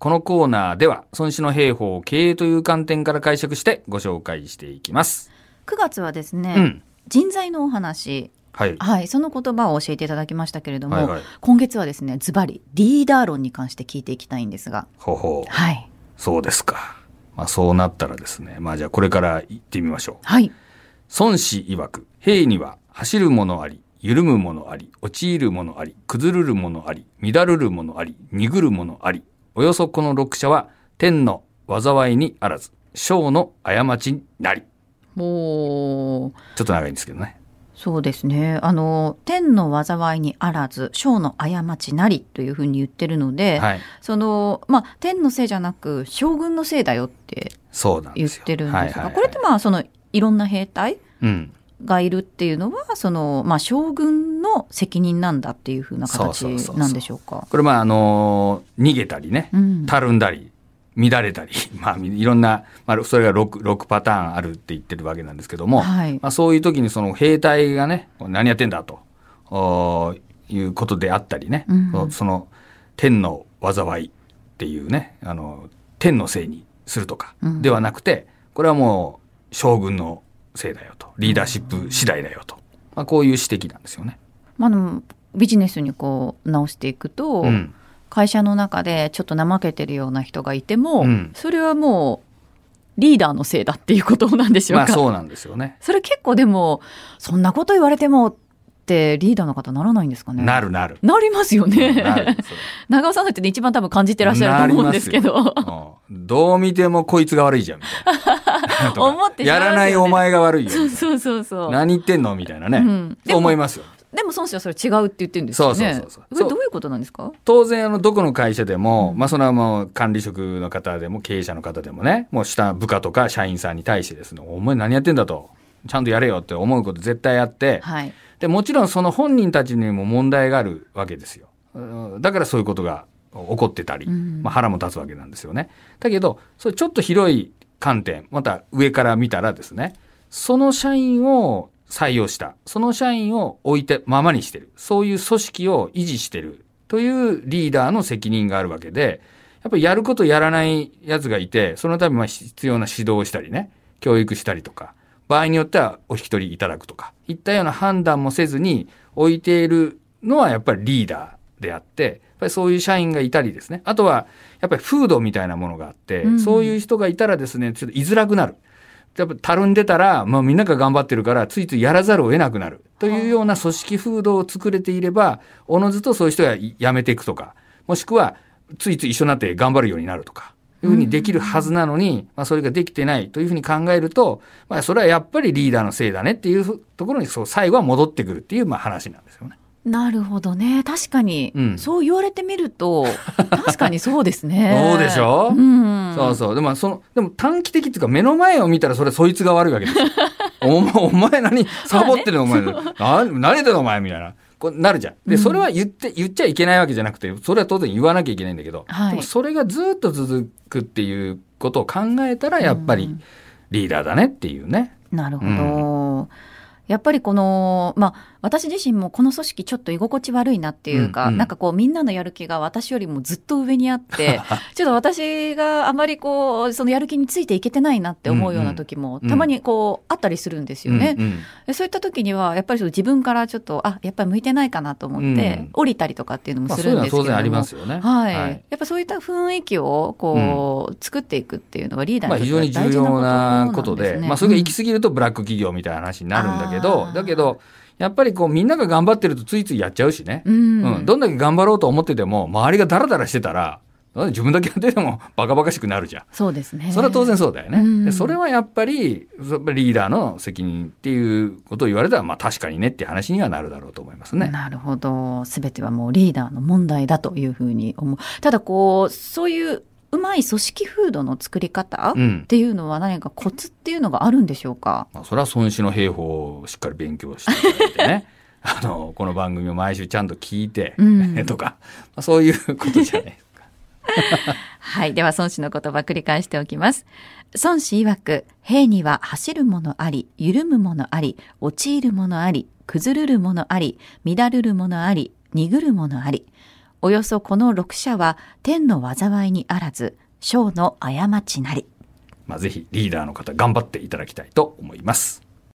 このコーナーでは、孫子の兵法を経営という観点から解釈してご紹介していきます。9月はですね、うん。人材のお話はい。はいその言葉を教えていただきましたけれども、はいはい今月はですねズバリリーダー論に関して聞いていきたいんですがほうほう。はいそうですか。まあそうなったらですね。まあじゃあこれから行ってみましょう。はい孫子曰く、兵には走るものあり、緩むものあり、陥るものあり、崩るるものあり、乱るるものあり、鈍るものあり。およそこの六者は、天の災いにあらず、小の過ちになり。もうちょっと長いんですけどね。そうですねあの天の災いにあらず小の過ちなりというふうに言ってるので、はい。そのまあ天のせいじゃなく将軍のせいだよって。言ってるんですが、はいはいはいこれってまあそのいろんな兵隊うん。がいるっていうのはその、まあ、将軍の責任なんだっていうふうな形そうそうそうそう。なんでしょうか？これまああのー逃げたりね、うん。たるんだり、乱れたり、まあいろんな、まあそれが 6, 6パターンあるって言ってるわけなんですけども、はい。まあそういう時にその兵隊がね、何やってんだとおーいうことであったりね、うん。その天の災いっていうね、あの、天のせいにするとかうん。ではなくて、これはもう将軍のせいだよと、リーダーシップ次第だよと、まあこういう指摘なんですよね。まあ、でもビジネスにこう直していくと、うん。会社の中でちょっと怠けてるような人がいても、うんそれはもうリーダーのせいだっていうことなんでしょうか。まあそうなんですよね。それ結構でもそんなこと言われてもってリーダーの方ならないんですかね。なるなる。なりますよね。長尾さんだって一番多分感じてらっしゃると思うんですけど。どう見てもこいつが悪いじゃんみたいな 思ってやらないお前が悪いよ。そうそうそうそう。な 何言ってんの？みたいなね、思いますよ。でも孫子はそれ違うって言ってるんですよね。そうそうそうどういうことなんですか？当然あのどこの会社でも、まあそれはもう管理職の方でも経営者の方でもねもう下部下とか社員さんに対してですねお前何やってんだと。ちゃんとやれよって思うこと絶対あって、はい。でもちろんその本人たちにも問題があるわけですよ。うんだからそういうことが起こってたり、うん。まあ、腹も立つわけなんですよね。だけど、それちょっと広い観点、また上から見たらですね、その社員を採用した、その社員を置いてままにしてる、そういう組織を維持してるというリーダーの責任があるわけで、やっぱりやることやらない奴がいて、そのためまあ必要な指導をしたりね、教育したりとか、場合によってはお引き取りいただくとか、いったような判断もせずに置いているのはやっぱりリーダー。であって、やっぱりそういう社員がいたりですね。あとは、やっぱり風土みたいなものがあって、うんそういう人がいたらですね、ちょっと居づらくなる。やっぱたるんでたら、まあみんなが頑張ってるから、ついついやらざるを得なくなる。というような組織風土を作れていれば、おのずとそういう人が辞めていくとか、もしくは、ついつい一緒になって頑張るようになるとか、いうふうにできるはずなのに、まあそれができてないというふうに考えると、まあそれはやっぱりリーダーのせいだねっていうところに、そう、最後は戻ってくるっていう、まあ話なんですよね。なるほどね。確かに、うんそう言われてみると、確かにそうですね。そうでしょ？うん。そうそう。でも、その、でも短期的っていうか、目の前を見たらそれそいつが悪いわけですよ。お前、お前何、サボってるの？お前。な何言ってんのお前みたいな。こうなるじゃん。で、うんそれは言って、言っちゃいけないわけじゃなくて、それは当然言わなきゃいけないんだけど、はいでもそれがずっと続くっていうことを考えたら、やっぱりうんリーダーだねっていうね。なるほど。やっぱりこの、まあ、私自身もこの組織ちょっと居心地悪いなっていうか、うんうん。なんかこうみんなのやる気が私よりもずっと上にあって、ちょっと私があまりこう、そのやる気についていけてないなって思うような時も、うんたまにこう、あったりするんですよね。うんうん。でそういった時には、やっぱり自分からちょっと、あ、やっぱり向いてないかなと思って、うん。降りたりとかっていうのもするんですけども。は当然ありますよね。はい、はい。やっぱそういった雰囲気をこう、作っていくっていうのはリーダーまあ、に非とっては大事常に重要ななここととで、で、すね。まあ、それが行き過ぎるとブラック企業みたいな話になるんだけど、だけど、やっぱりこう、みんなが頑張ってるとついついやっちゃうしね。うんうん、どんだけ頑張ろうと思ってても、周りがダラダラしてたら、自分だけやってても バカバカしくなるじゃん。そうですね。それは当然そうだよね。うんでそれはやっぱり、やっぱりリーダーの責任っていうことを言われたら、まあ確かにねって話にはなるだろうと思いますね。なるほど。すべてはもうリーダーの問題だというふうに思う。ただこう、そういううまい組織風土の作り方っうん。ていうのは何かコツっていうのがあるんでしょうか？まあ、それは孫子の兵法をしっかり勉強していただいてね。あの、この番組を毎週ちゃんと聞いて、うん とか、まあ、そういうことじゃないですか。はい。では、孫子の言葉繰り返しておきます。孫子曰く、兵には走るものあり、緩むものあり、陥るものあり、崩るるものあり、乱るるものあり、鈍るものあり。およそこの6社は天の災いにあらず、小の過ちなり。まあ、ぜひリーダーの方頑張っていただきたいと思います。